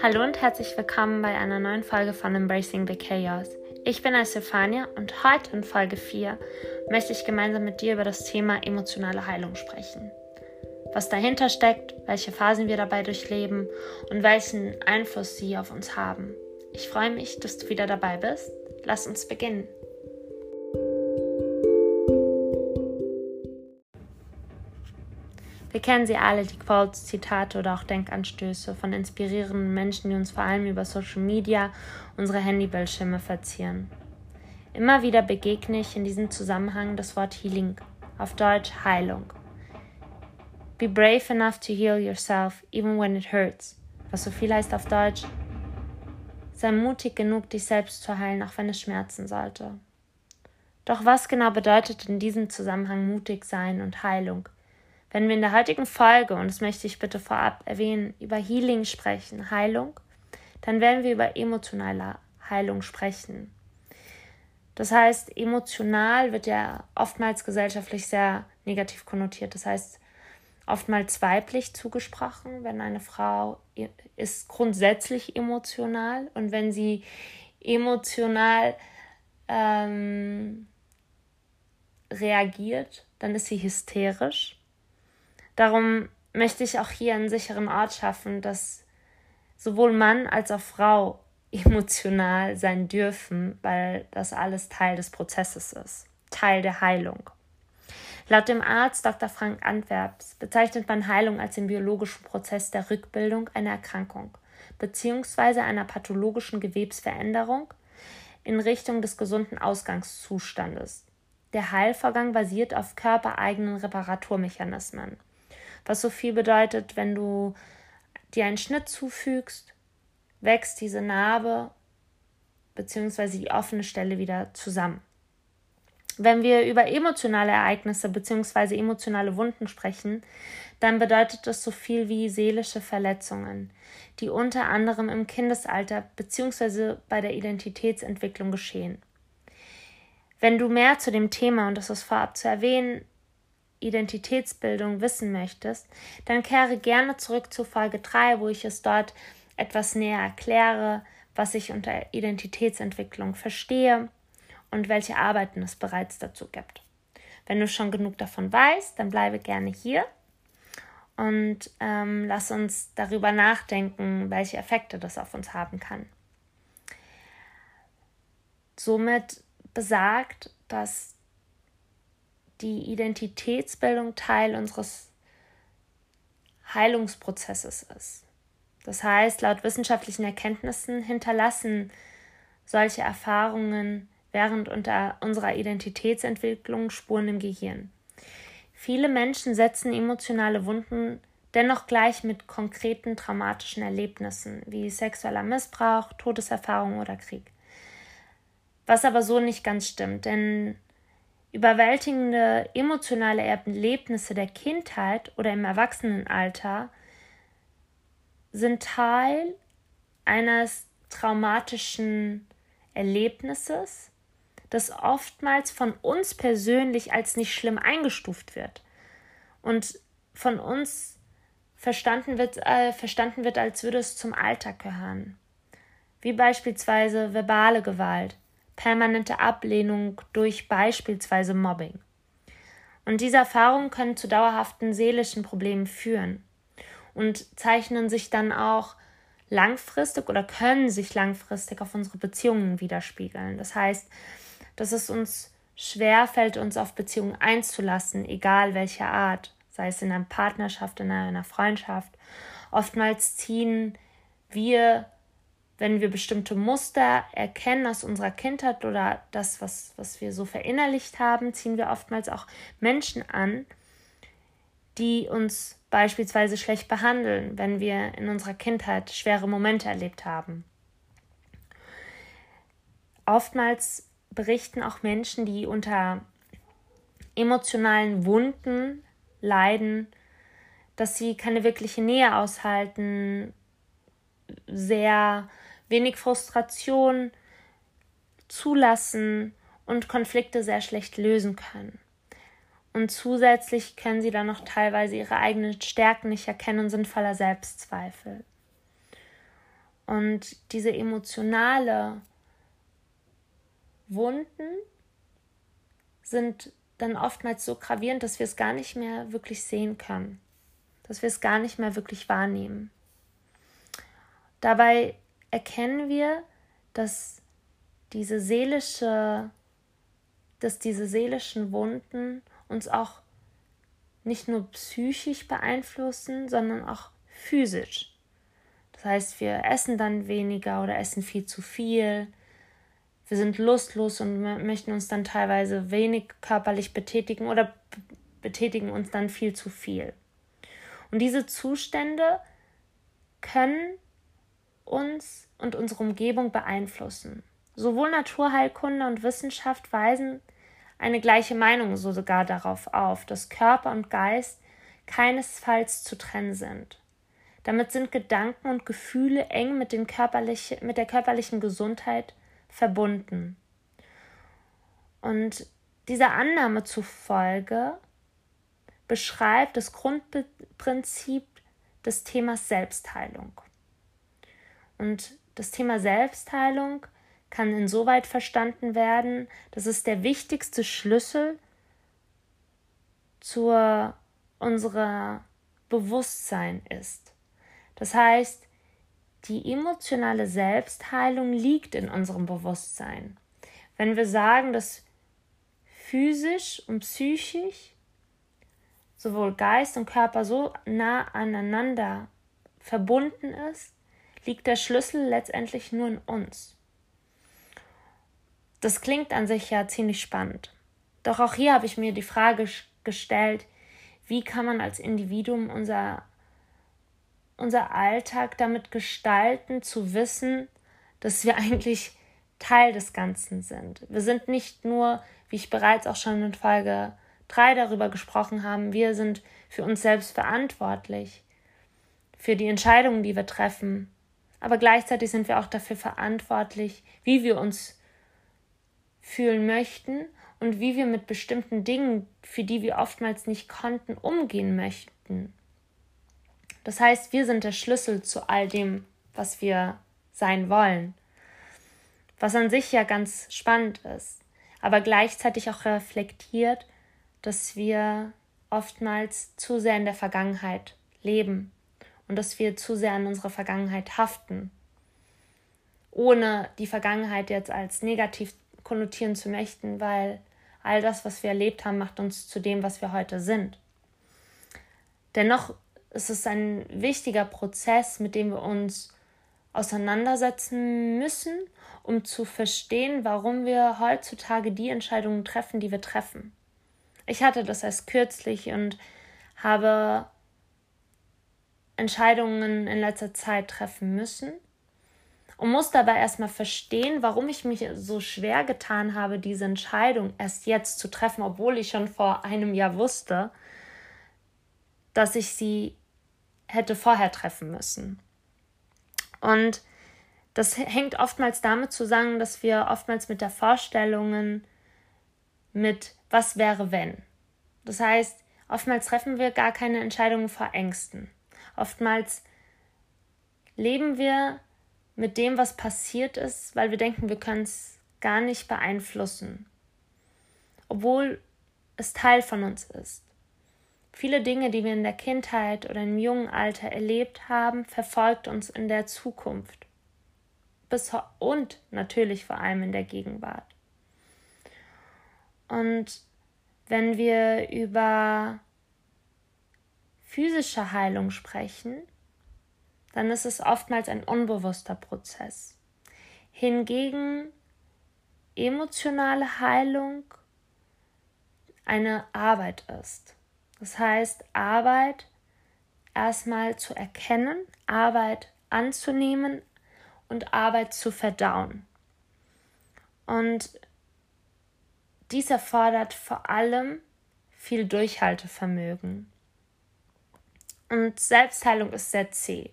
Hallo und herzlich willkommen bei einer neuen Folge von Embracing the Chaos. Ich bin Estefania und heute in Folge 4 möchte ich gemeinsam mit dir über das Thema emotionale Heilung sprechen. Was dahinter steckt, welche Phasen wir dabei durchleben und welchen Einfluss sie auf uns haben. Ich freue mich, dass du wieder dabei bist. Lass uns beginnen. Wir kennen sie alle, die Quotes, Zitate oder auch Denkanstöße von inspirierenden Menschen, die uns vor allem über Social Media unsere Handybildschirme verzieren. Immer wieder begegne ich in diesem Zusammenhang das Wort Healing, auf Deutsch Heilung. Be brave enough to heal yourself, even when it hurts, was so viel heißt auf Deutsch, sei mutig genug, dich selbst zu heilen, auch wenn es schmerzen sollte. Doch was genau bedeutet in diesem Zusammenhang mutig sein und Heilung? Wenn wir in der heutigen Folge, und das möchte ich bitte vorab erwähnen, über Healing sprechen, Heilung, dann werden wir über emotionale Heilung sprechen. Das heißt, emotional wird ja oftmals gesellschaftlich sehr negativ konnotiert. Das heißt, oftmals weiblich zugesprochen, wenn eine Frau ist grundsätzlich emotional und wenn sie emotional ähm, reagiert, dann ist sie hysterisch. Darum möchte ich auch hier einen sicheren Ort schaffen, dass sowohl Mann als auch Frau emotional sein dürfen, weil das alles Teil des Prozesses ist, Teil der Heilung. Laut dem Arzt Dr. Frank Antwerps bezeichnet man Heilung als den biologischen Prozess der Rückbildung einer Erkrankung bzw. einer pathologischen Gewebsveränderung in Richtung des gesunden Ausgangszustandes. Der Heilvorgang basiert auf körpereigenen Reparaturmechanismen was so viel bedeutet, wenn du dir einen Schnitt zufügst, wächst diese Narbe bzw. die offene Stelle wieder zusammen. Wenn wir über emotionale Ereignisse bzw. emotionale Wunden sprechen, dann bedeutet das so viel wie seelische Verletzungen, die unter anderem im Kindesalter bzw. bei der Identitätsentwicklung geschehen. Wenn du mehr zu dem Thema, und das ist vorab zu erwähnen, Identitätsbildung wissen möchtest, dann kehre gerne zurück zu Folge 3, wo ich es dort etwas näher erkläre, was ich unter Identitätsentwicklung verstehe und welche Arbeiten es bereits dazu gibt. Wenn du schon genug davon weißt, dann bleibe gerne hier und ähm, lass uns darüber nachdenken, welche Effekte das auf uns haben kann. Somit besagt, dass die Identitätsbildung Teil unseres Heilungsprozesses ist. Das heißt, laut wissenschaftlichen Erkenntnissen hinterlassen solche Erfahrungen während unserer Identitätsentwicklung Spuren im Gehirn. Viele Menschen setzen emotionale Wunden dennoch gleich mit konkreten traumatischen Erlebnissen wie sexueller Missbrauch, Todeserfahrung oder Krieg. Was aber so nicht ganz stimmt, denn Überwältigende emotionale Erlebnisse der Kindheit oder im Erwachsenenalter sind Teil eines traumatischen Erlebnisses, das oftmals von uns persönlich als nicht schlimm eingestuft wird und von uns verstanden wird, äh, verstanden wird, als würde es zum Alltag gehören. Wie beispielsweise verbale Gewalt, permanente Ablehnung durch beispielsweise Mobbing. Und diese Erfahrungen können zu dauerhaften seelischen Problemen führen und zeichnen sich dann auch langfristig oder können sich langfristig auf unsere Beziehungen widerspiegeln. Das heißt, dass es uns schwer fällt, uns auf Beziehungen einzulassen, egal welcher Art, sei es in einer Partnerschaft, in einer Freundschaft. Oftmals ziehen wir wenn wir bestimmte Muster erkennen aus unserer Kindheit oder das, was, was wir so verinnerlicht haben, ziehen wir oftmals auch Menschen an, die uns beispielsweise schlecht behandeln, wenn wir in unserer Kindheit schwere Momente erlebt haben. Oftmals berichten auch Menschen, die unter emotionalen Wunden leiden, dass sie keine wirkliche Nähe aushalten, sehr wenig Frustration zulassen und Konflikte sehr schlecht lösen können. Und zusätzlich können sie dann noch teilweise ihre eigenen Stärken nicht erkennen und sind voller Selbstzweifel. Und diese emotionale Wunden sind dann oftmals so gravierend, dass wir es gar nicht mehr wirklich sehen können, dass wir es gar nicht mehr wirklich wahrnehmen. Dabei erkennen wir, dass diese seelische, dass diese seelischen Wunden uns auch nicht nur psychisch beeinflussen, sondern auch physisch. Das heißt, wir essen dann weniger oder essen viel zu viel. Wir sind lustlos und möchten uns dann teilweise wenig körperlich betätigen oder betätigen uns dann viel zu viel. Und diese Zustände können uns und unsere Umgebung beeinflussen. Sowohl Naturheilkunde und Wissenschaft weisen eine gleiche Meinung so sogar darauf auf, dass Körper und Geist keinesfalls zu trennen sind. Damit sind Gedanken und Gefühle eng mit, körperliche, mit der körperlichen Gesundheit verbunden. Und dieser Annahme zufolge beschreibt das Grundprinzip des Themas Selbstheilung. Und das Thema Selbstheilung kann insoweit verstanden werden, dass es der wichtigste Schlüssel zu unserer Bewusstsein ist. Das heißt, die emotionale Selbstheilung liegt in unserem Bewusstsein. Wenn wir sagen, dass physisch und psychisch sowohl Geist und Körper so nah aneinander verbunden ist, liegt der Schlüssel letztendlich nur in uns. Das klingt an sich ja ziemlich spannend. Doch auch hier habe ich mir die Frage gestellt, wie kann man als Individuum unser, unser Alltag damit gestalten, zu wissen, dass wir eigentlich Teil des Ganzen sind. Wir sind nicht nur, wie ich bereits auch schon in Folge 3 darüber gesprochen habe, wir sind für uns selbst verantwortlich, für die Entscheidungen, die wir treffen. Aber gleichzeitig sind wir auch dafür verantwortlich, wie wir uns fühlen möchten und wie wir mit bestimmten Dingen, für die wir oftmals nicht konnten, umgehen möchten. Das heißt, wir sind der Schlüssel zu all dem, was wir sein wollen. Was an sich ja ganz spannend ist, aber gleichzeitig auch reflektiert, dass wir oftmals zu sehr in der Vergangenheit leben und dass wir zu sehr an unsere Vergangenheit haften, ohne die Vergangenheit jetzt als negativ konnotieren zu möchten, weil all das, was wir erlebt haben, macht uns zu dem, was wir heute sind. Dennoch ist es ein wichtiger Prozess, mit dem wir uns auseinandersetzen müssen, um zu verstehen, warum wir heutzutage die Entscheidungen treffen, die wir treffen. Ich hatte das erst kürzlich und habe Entscheidungen in letzter Zeit treffen müssen, und muss dabei erstmal verstehen, warum ich mich so schwer getan habe, diese Entscheidung erst jetzt zu treffen, obwohl ich schon vor einem Jahr wusste, dass ich sie hätte vorher treffen müssen. Und das hängt oftmals damit zusammen, dass wir oftmals mit der Vorstellungen mit was wäre wenn. Das heißt, oftmals treffen wir gar keine Entscheidungen vor Ängsten. Oftmals leben wir mit dem, was passiert ist, weil wir denken, wir können es gar nicht beeinflussen, obwohl es Teil von uns ist. Viele Dinge, die wir in der Kindheit oder im jungen Alter erlebt haben, verfolgt uns in der Zukunft bis und natürlich vor allem in der Gegenwart. Und wenn wir über physische Heilung sprechen, dann ist es oftmals ein unbewusster Prozess. Hingegen emotionale Heilung eine Arbeit ist. Das heißt, Arbeit erstmal zu erkennen, Arbeit anzunehmen und Arbeit zu verdauen. Und dies erfordert vor allem viel Durchhaltevermögen. Und Selbstheilung ist sehr zäh.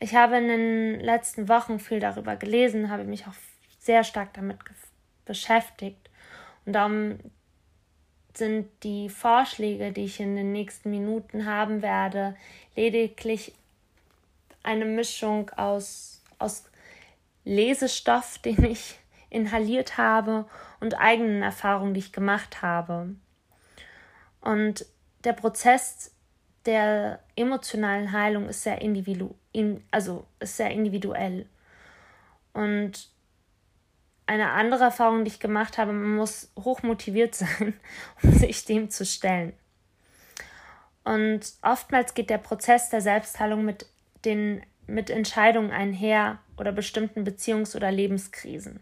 Ich habe in den letzten Wochen viel darüber gelesen, habe mich auch sehr stark damit beschäftigt. Und darum sind die Vorschläge, die ich in den nächsten Minuten haben werde, lediglich eine Mischung aus, aus Lesestoff, den ich inhaliert habe und eigenen Erfahrungen, die ich gemacht habe. Und der Prozess der emotionalen Heilung ist sehr individu also ist sehr individuell. Und eine andere Erfahrung, die ich gemacht habe, man muss hochmotiviert sein, um sich dem zu stellen. Und oftmals geht der Prozess der Selbstheilung mit den mit Entscheidungen einher oder bestimmten Beziehungs- oder Lebenskrisen.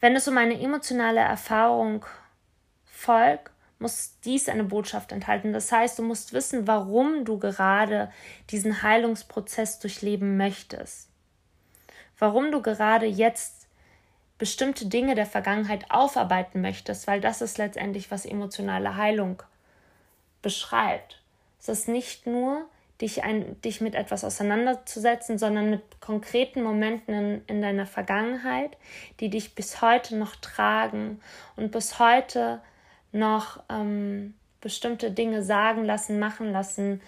Wenn es um eine emotionale Erfahrung folgt, muss dies eine Botschaft enthalten. Das heißt, du musst wissen, warum du gerade diesen Heilungsprozess durchleben möchtest. Warum du gerade jetzt bestimmte Dinge der Vergangenheit aufarbeiten möchtest, weil das ist letztendlich, was emotionale Heilung beschreibt. Es ist nicht nur, dich, ein, dich mit etwas auseinanderzusetzen, sondern mit konkreten Momenten in, in deiner Vergangenheit, die dich bis heute noch tragen und bis heute noch ähm, bestimmte Dinge sagen lassen, machen lassen,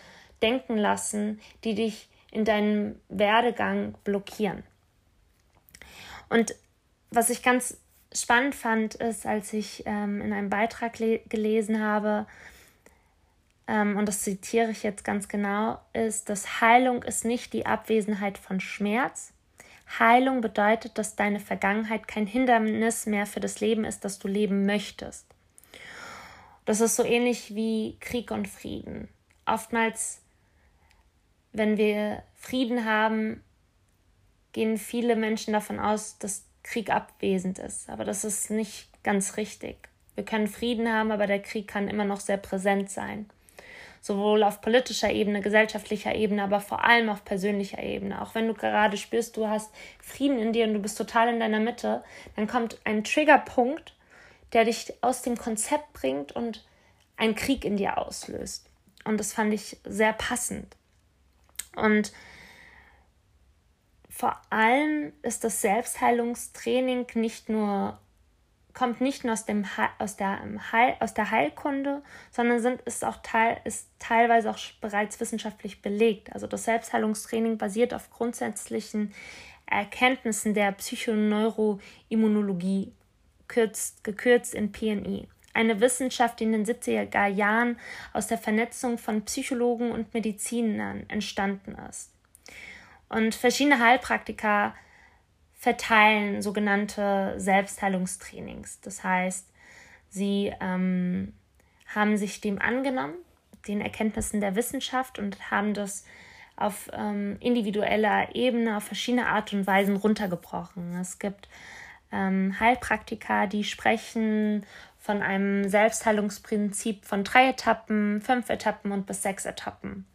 denken lassen, die dich in deinem Werdegang blockieren. Und was ich ganz spannend fand, ist, als ich ähm, in einem Beitrag gelesen habe, ähm, und das zitiere ich jetzt ganz genau, ist, dass Heilung ist nicht die Abwesenheit von Schmerz. Heilung bedeutet, dass deine Vergangenheit kein Hindernis mehr für das Leben ist, das du leben möchtest. Das ist so ähnlich wie Krieg und Frieden. Oftmals, wenn wir Frieden haben, gehen viele Menschen davon aus, dass Krieg abwesend ist. Aber das ist nicht ganz richtig. Wir können Frieden haben, aber der Krieg kann immer noch sehr präsent sein. Sowohl auf politischer Ebene, gesellschaftlicher Ebene, aber vor allem auf persönlicher Ebene. Auch wenn du gerade spürst, du hast Frieden in dir und du bist total in deiner Mitte, dann kommt ein Triggerpunkt, der dich aus dem Konzept bringt und einen Krieg in dir auslöst. Und das fand ich sehr passend. Und vor allem ist das Selbstheilungstraining nicht nur kommt nicht nur aus, dem aus, der, Heil, aus der Heilkunde, sondern sind, ist auch teil, ist teilweise auch bereits wissenschaftlich belegt. Also das Selbstheilungstraining basiert auf grundsätzlichen Erkenntnissen der Psychoneuroimmunologie gekürzt, gekürzt in PNI. Eine Wissenschaft, die in den 70er Jahren aus der Vernetzung von Psychologen und Medizinern entstanden ist. Und verschiedene Heilpraktiker verteilen sogenannte Selbstheilungstrainings. Das heißt, sie ähm, haben sich dem angenommen, den Erkenntnissen der Wissenschaft und haben das auf ähm, individueller Ebene auf verschiedene Art und Weisen runtergebrochen. Es gibt ähm, Heilpraktiker, die sprechen von einem Selbstheilungsprinzip von drei Etappen, fünf Etappen und bis sechs Etappen.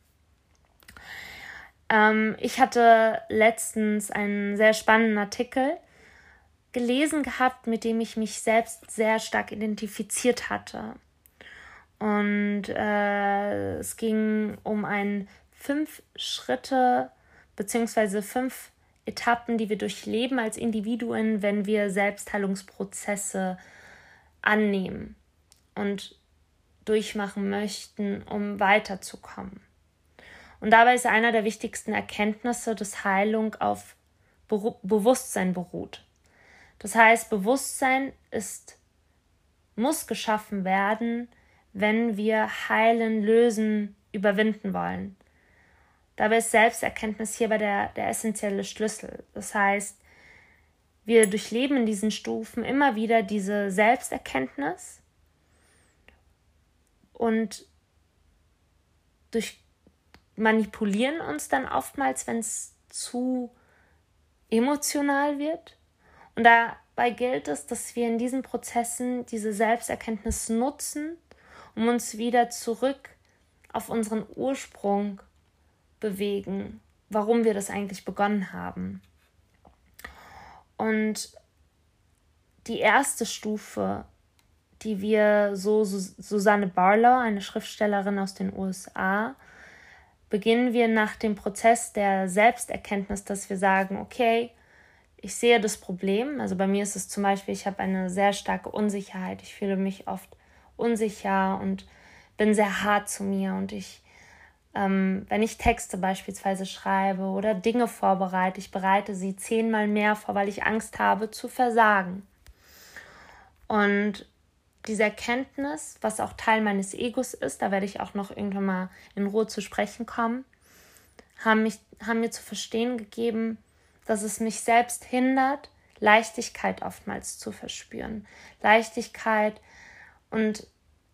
Ähm, ich hatte letztens einen sehr spannenden Artikel gelesen gehabt, mit dem ich mich selbst sehr stark identifiziert hatte. Und äh, es ging um ein fünf Schritte beziehungsweise fünf Etappen, die wir durchleben als Individuen, wenn wir Selbstheilungsprozesse annehmen und durchmachen möchten, um weiterzukommen. Und dabei ist einer der wichtigsten Erkenntnisse, dass Heilung auf Be Bewusstsein beruht. Das heißt, Bewusstsein ist, muss geschaffen werden, wenn wir heilen, lösen, überwinden wollen. Dabei ist Selbsterkenntnis hierbei der, der essentielle Schlüssel. Das heißt, wir durchleben in diesen Stufen immer wieder diese Selbsterkenntnis und durch manipulieren uns dann oftmals, wenn es zu emotional wird. Und dabei gilt es, dass wir in diesen Prozessen diese Selbsterkenntnis nutzen, um uns wieder zurück auf unseren Ursprung bewegen, warum wir das eigentlich begonnen haben. Und die erste Stufe, die wir so Susanne Barlow, eine Schriftstellerin aus den USA, beginnen wir nach dem Prozess der Selbsterkenntnis, dass wir sagen, okay, ich sehe das Problem. Also bei mir ist es zum Beispiel, ich habe eine sehr starke Unsicherheit. Ich fühle mich oft unsicher und bin sehr hart zu mir und ich Ähm, wenn ich Texte beispielsweise schreibe oder Dinge vorbereite, ich bereite sie zehnmal mehr vor, weil ich Angst habe zu versagen. Und diese Erkenntnis, was auch Teil meines Egos ist, da werde ich auch noch irgendwann mal in Ruhe zu sprechen kommen, haben, mich, haben mir zu verstehen gegeben, dass es mich selbst hindert, Leichtigkeit oftmals zu verspüren. Leichtigkeit und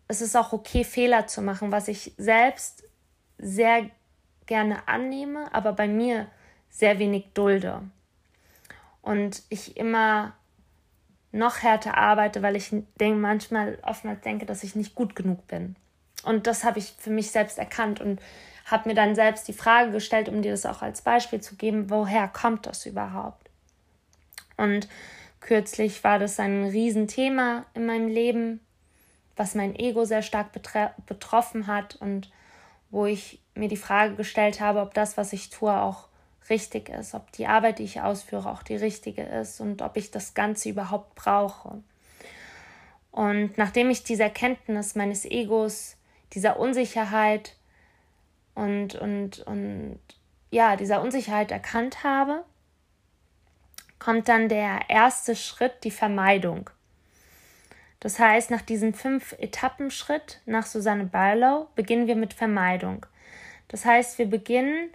es ist auch okay, Fehler zu machen, was ich selbst sehr gerne annehme, aber bei mir sehr wenig dulde. Und ich immer noch härter arbeite, weil ich denke, manchmal oftmals denke, dass ich nicht gut genug bin. Und das habe ich für mich selbst erkannt und habe mir dann selbst die Frage gestellt, um dir das auch als Beispiel zu geben, woher kommt das überhaupt? Und kürzlich war das ein Riesenthema in meinem Leben, was mein Ego sehr stark betroffen hat und wo ich mir die Frage gestellt habe, ob das, was ich tue, auch richtig ist, ob die Arbeit, die ich ausführe, auch die richtige ist und ob ich das Ganze überhaupt brauche. Und nachdem ich diese Erkenntnis meines Egos, dieser Unsicherheit und, und, und ja, dieser Unsicherheit erkannt habe, kommt dann der erste Schritt, die Vermeidung. Das heißt, nach diesem fünf Etappenschritt nach Susanne Barlow beginnen wir mit Vermeidung. Das heißt, wir beginnen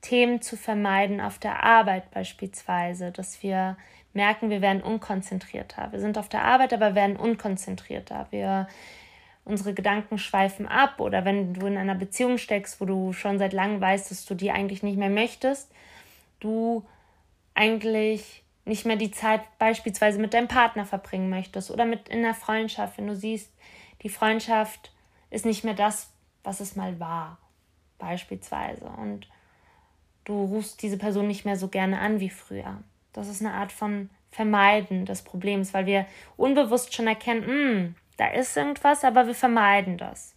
Themen zu vermeiden auf der Arbeit beispielsweise, dass wir merken, wir werden unkonzentrierter. Wir sind auf der Arbeit, aber werden unkonzentrierter. Wir unsere Gedanken schweifen ab oder wenn du in einer Beziehung steckst, wo du schon seit langem weißt, dass du die eigentlich nicht mehr möchtest, du eigentlich nicht mehr die Zeit beispielsweise mit deinem Partner verbringen möchtest oder mit in der Freundschaft, wenn du siehst, die Freundschaft ist nicht mehr das, was es mal war, beispielsweise. Und du rufst diese Person nicht mehr so gerne an wie früher. Das ist eine Art von Vermeiden des Problems, weil wir unbewusst schon erkennen, hm, da ist irgendwas, aber wir vermeiden das.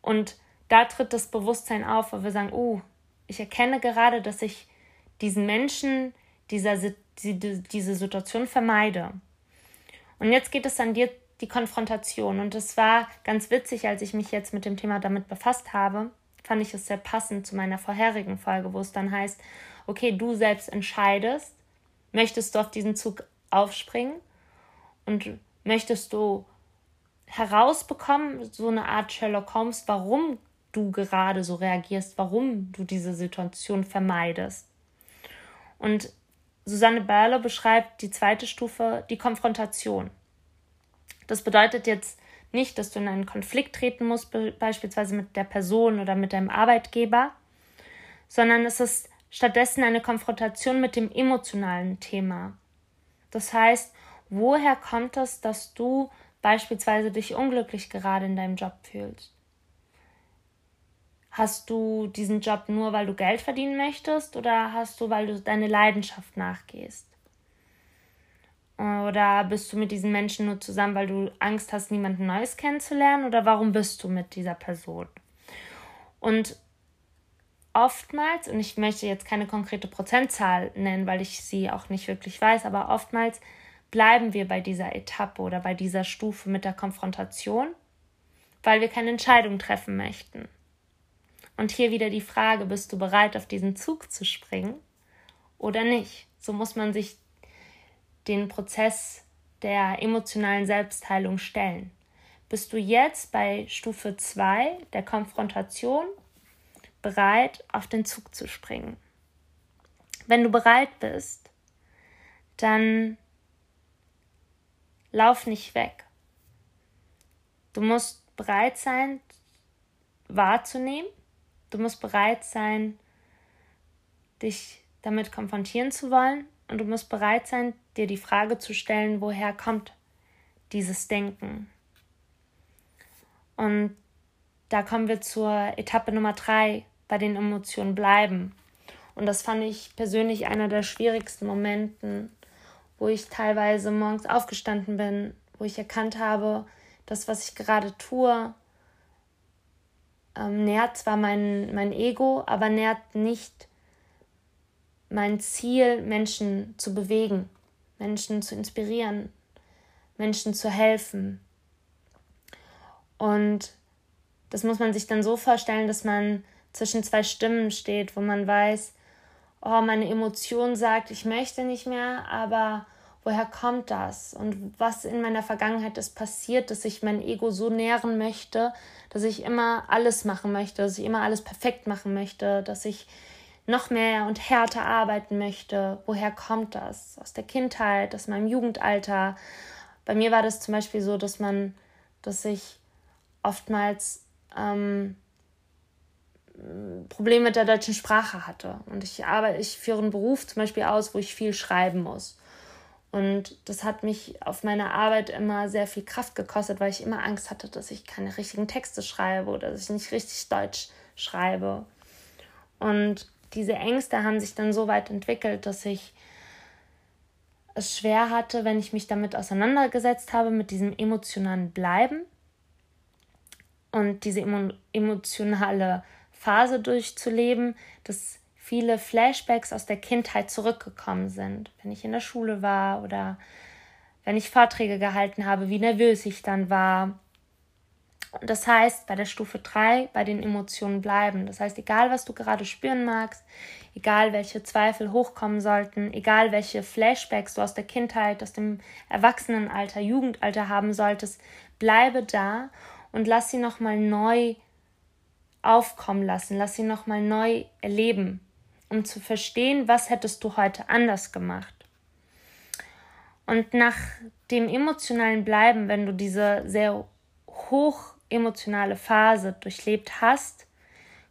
Und da tritt das Bewusstsein auf, wo wir sagen, oh, ich erkenne gerade, dass ich diesen Menschen, dieser, diese Situation vermeide. Und jetzt geht es an dir die Konfrontation. Und es war ganz witzig, als ich mich jetzt mit dem Thema damit befasst habe, fand ich es sehr passend zu meiner vorherigen Folge, wo es dann heißt, okay, du selbst entscheidest, möchtest du auf diesen Zug aufspringen und möchtest du herausbekommen, so eine Art Sherlock Holmes, warum du gerade so reagierst, warum du diese Situation vermeidest. Und Susanne Berle beschreibt die zweite Stufe, die Konfrontation. Das bedeutet jetzt nicht, dass du in einen Konflikt treten musst, beispielsweise mit der Person oder mit deinem Arbeitgeber, sondern es ist stattdessen eine Konfrontation mit dem emotionalen Thema. Das heißt, woher kommt es, dass du beispielsweise dich unglücklich gerade in deinem Job fühlst? Hast du diesen Job nur, weil du Geld verdienen möchtest oder hast du, weil du deine Leidenschaft nachgehst? Oder bist du mit diesen Menschen nur zusammen, weil du Angst hast, niemanden Neues kennenzulernen? Oder warum bist du mit dieser Person? Und oftmals, und ich möchte jetzt keine konkrete Prozentzahl nennen, weil ich sie auch nicht wirklich weiß, aber oftmals bleiben wir bei dieser Etappe oder bei dieser Stufe mit der Konfrontation, weil wir keine Entscheidung treffen möchten. Und hier wieder die Frage, bist du bereit, auf diesen Zug zu springen oder nicht? So muss man sich den Prozess der emotionalen Selbstheilung stellen. Bist du jetzt bei Stufe 2 der Konfrontation bereit, auf den Zug zu springen? Wenn du bereit bist, dann lauf nicht weg. Du musst bereit sein, wahrzunehmen. Du musst bereit sein, dich damit konfrontieren zu wollen. Und du musst bereit sein, dir die Frage zu stellen, woher kommt dieses Denken. Und da kommen wir zur Etappe Nummer drei, bei den Emotionen bleiben. Und das fand ich persönlich einer der schwierigsten Momenten, wo ich teilweise morgens aufgestanden bin, wo ich erkannt habe, das, was ich gerade tue, ähm, nährt zwar mein, mein Ego, aber nährt nicht mein Ziel, Menschen zu bewegen, Menschen zu inspirieren, Menschen zu helfen. Und das muss man sich dann so vorstellen, dass man zwischen zwei Stimmen steht, wo man weiß, oh, meine Emotion sagt, ich möchte nicht mehr, aber woher kommt das? Und was in meiner Vergangenheit ist passiert, dass ich mein Ego so nähren möchte, dass ich immer alles machen möchte, dass ich immer alles perfekt machen möchte, dass ich noch mehr und härter arbeiten möchte. Woher kommt das? Aus der Kindheit, aus meinem Jugendalter. Bei mir war das zum Beispiel so, dass man, dass ich oftmals ähm, Probleme mit der deutschen Sprache hatte. Und ich arbeite, ich führe einen Beruf zum Beispiel aus, wo ich viel schreiben muss. Und das hat mich auf meiner Arbeit immer sehr viel Kraft gekostet, weil ich immer Angst hatte, dass ich keine richtigen Texte schreibe oder dass ich nicht richtig Deutsch schreibe. Und diese Ängste haben sich dann so weit entwickelt, dass ich es schwer hatte, wenn ich mich damit auseinandergesetzt habe, mit diesem emotionalen Bleiben und diese emotionale Phase durchzuleben, dass viele Flashbacks aus der Kindheit zurückgekommen sind, wenn ich in der Schule war oder wenn ich Vorträge gehalten habe, wie nervös ich dann war. Und das heißt, bei der Stufe 3 bei den Emotionen bleiben. Das heißt, egal was du gerade spüren magst, egal welche Zweifel hochkommen sollten, egal welche Flashbacks du aus der Kindheit, aus dem Erwachsenenalter, Jugendalter haben solltest, bleibe da und lass sie nochmal neu aufkommen lassen, lass sie nochmal neu erleben um zu verstehen, was hättest du heute anders gemacht. Und nach dem emotionalen Bleiben, wenn du diese sehr hoch emotionale Phase durchlebt hast,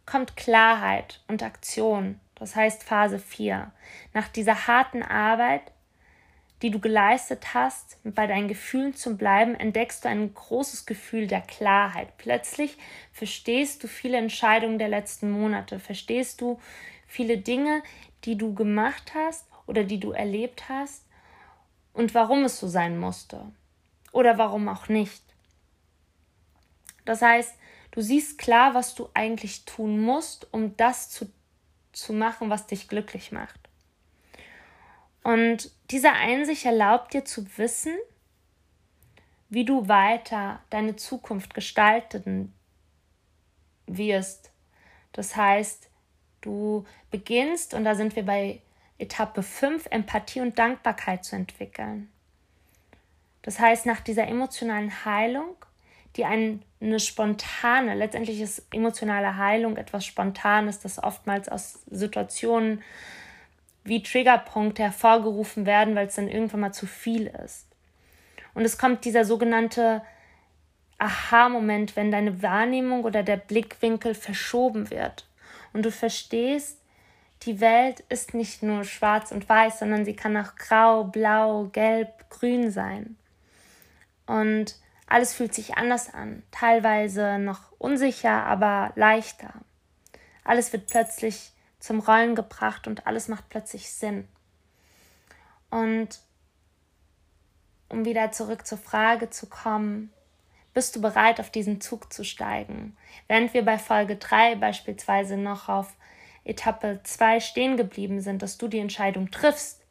kommt Klarheit und Aktion. Das heißt Phase 4. Nach dieser harten Arbeit, die du geleistet hast, bei deinen Gefühlen zu bleiben, entdeckst du ein großes Gefühl der Klarheit. Plötzlich verstehst du viele Entscheidungen der letzten Monate, verstehst du, viele Dinge, die du gemacht hast oder die du erlebt hast und warum es so sein musste oder warum auch nicht. Das heißt, du siehst klar, was du eigentlich tun musst, um das zu, zu machen, was dich glücklich macht. Und diese Einsicht erlaubt dir zu wissen, wie du weiter deine Zukunft gestalten wirst. Das heißt, Du beginnst, und da sind wir bei Etappe 5, Empathie und Dankbarkeit zu entwickeln. Das heißt, nach dieser emotionalen Heilung, die eine spontane, letztendlich ist emotionale Heilung etwas Spontanes, das oftmals aus Situationen wie Triggerpunkte hervorgerufen werden, weil es dann irgendwann mal zu viel ist. Und es kommt dieser sogenannte Aha-Moment, wenn deine Wahrnehmung oder der Blickwinkel verschoben wird und du verstehst, die Welt ist nicht nur schwarz und weiß, sondern sie kann auch grau, blau, gelb, grün sein. Und alles fühlt sich anders an, teilweise noch unsicher, aber leichter. Alles wird plötzlich zum Rollen gebracht und alles macht plötzlich Sinn. Und um wieder zurück zur Frage zu kommen, bist du bereit, auf diesen Zug zu steigen? Während wir bei Folge 3 beispielsweise noch auf Etappe 2 stehen geblieben sind, dass du die Entscheidung triffst,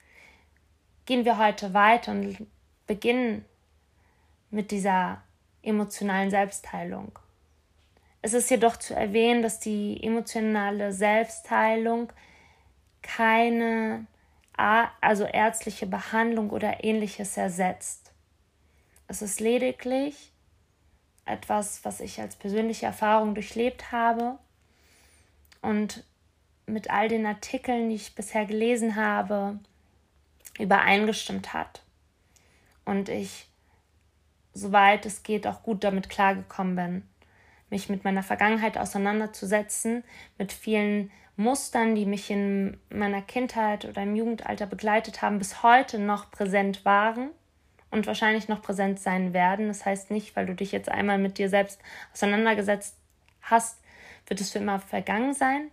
gehen wir heute weiter und beginnen mit dieser emotionalen Selbstheilung. Es ist jedoch zu erwähnen, dass die emotionale Selbstheilung keine also ärztliche Behandlung oder ähnliches ersetzt. Es ist lediglich etwas, was ich als persönliche Erfahrung durchlebt habe und mit all den Artikeln, die ich bisher gelesen habe, übereingestimmt hat. Und ich, soweit es geht, auch gut damit klargekommen bin, mich mit meiner Vergangenheit auseinanderzusetzen, mit vielen Mustern, die mich in meiner Kindheit oder im Jugendalter begleitet haben, bis heute noch präsent waren und wahrscheinlich noch präsent sein werden. Das heißt nicht, weil du dich jetzt einmal mit dir selbst auseinandergesetzt hast, wird es für immer vergangen sein,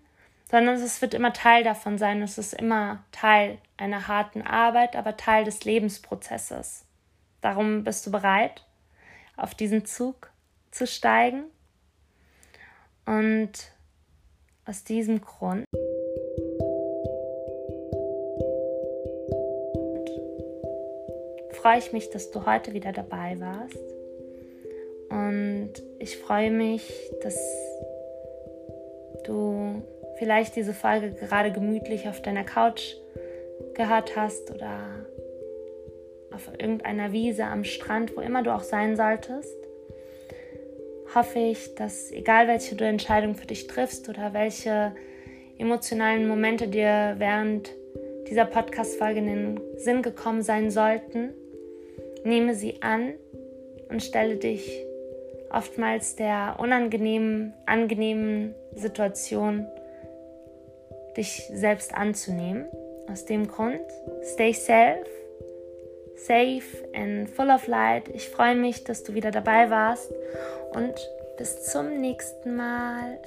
sondern es wird immer Teil davon sein. Es ist immer Teil einer harten Arbeit, aber Teil des Lebensprozesses. Darum bist du bereit, auf diesen Zug zu steigen. Und aus diesem Grund freue ich mich, dass du heute wieder dabei warst. Und ich freue mich, dass du vielleicht diese Folge gerade gemütlich auf deiner Couch gehört hast oder auf irgendeiner Wiese am Strand, wo immer du auch sein solltest, hoffe ich, dass egal welche du Entscheidung für dich triffst oder welche emotionalen Momente dir während dieser Podcast-Folge in den Sinn gekommen sein sollten, nehme sie an und stelle dich oftmals der unangenehmen, angenehmen Situation, dich selbst anzunehmen. Aus dem Grund, stay safe, safe and full of light. Ich freue mich, dass du wieder dabei warst und bis zum nächsten Mal.